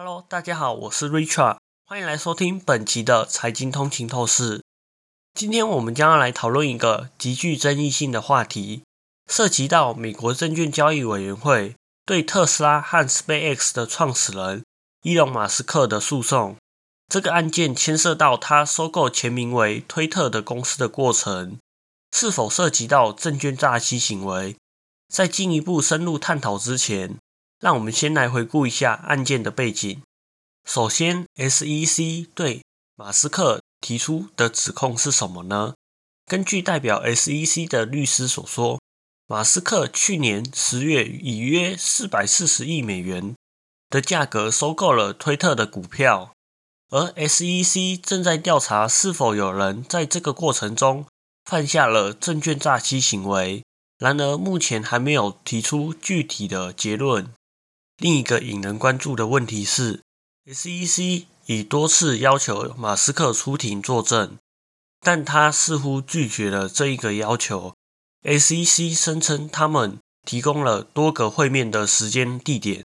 Hello，大家好，我是 Richard，欢迎来收听本期的财经通勤透视。今天我们将要来讨论一个极具争议性的话题，涉及到美国证券交易委员会对特斯拉和 SpaceX 的创始人伊隆马斯克的诉讼。这个案件牵涉到他收购前名为推特的公司的过程，是否涉及到证券诈欺行为？在进一步深入探讨之前，让我们先来回顾一下案件的背景。首先，SEC 对马斯克提出的指控是什么呢？根据代表 SEC 的律师所说，马斯克去年十月以约四百四十亿美元的价格收购了推特的股票，而 SEC 正在调查是否有人在这个过程中犯下了证券诈欺行为。然而，目前还没有提出具体的结论。另一个引人关注的问题是，SEC 已多次要求马斯克出庭作证，但他似乎拒绝了这一个要求。SEC 声称他们提供了多个会面的时间地点，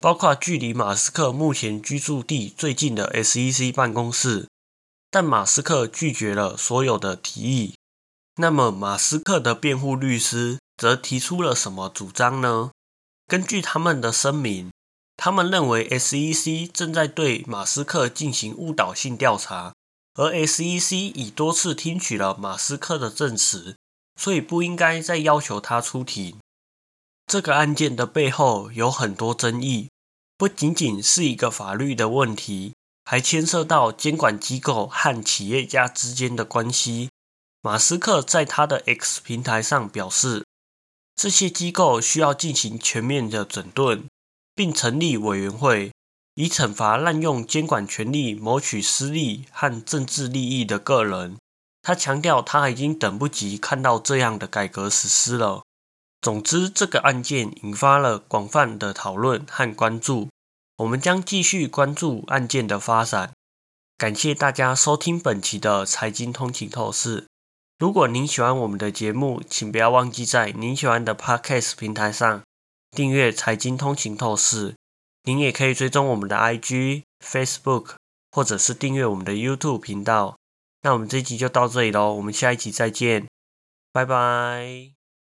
包括距离马斯克目前居住地最近的 SEC 办公室，但马斯克拒绝了所有的提议。那么，马斯克的辩护律师则提出了什么主张呢？根据他们的声明，他们认为 SEC 正在对马斯克进行误导性调查，而 SEC 已多次听取了马斯克的证词，所以不应该再要求他出庭。这个案件的背后有很多争议，不仅仅是一个法律的问题，还牵涉到监管机构和企业家之间的关系。马斯克在他的 X 平台上表示。这些机构需要进行全面的整顿，并成立委员会，以惩罚滥用监管权力、谋取私利和政治利益的个人。他强调，他已经等不及看到这样的改革实施了。总之，这个案件引发了广泛的讨论和关注。我们将继续关注案件的发展。感谢大家收听本期的财经通勤透视。如果您喜欢我们的节目，请不要忘记在您喜欢的 Podcast 平台上订阅《财经通勤透视》。您也可以追踪我们的 IG、Facebook，或者是订阅我们的 YouTube 频道。那我们这集就到这里喽，我们下一集再见，拜拜。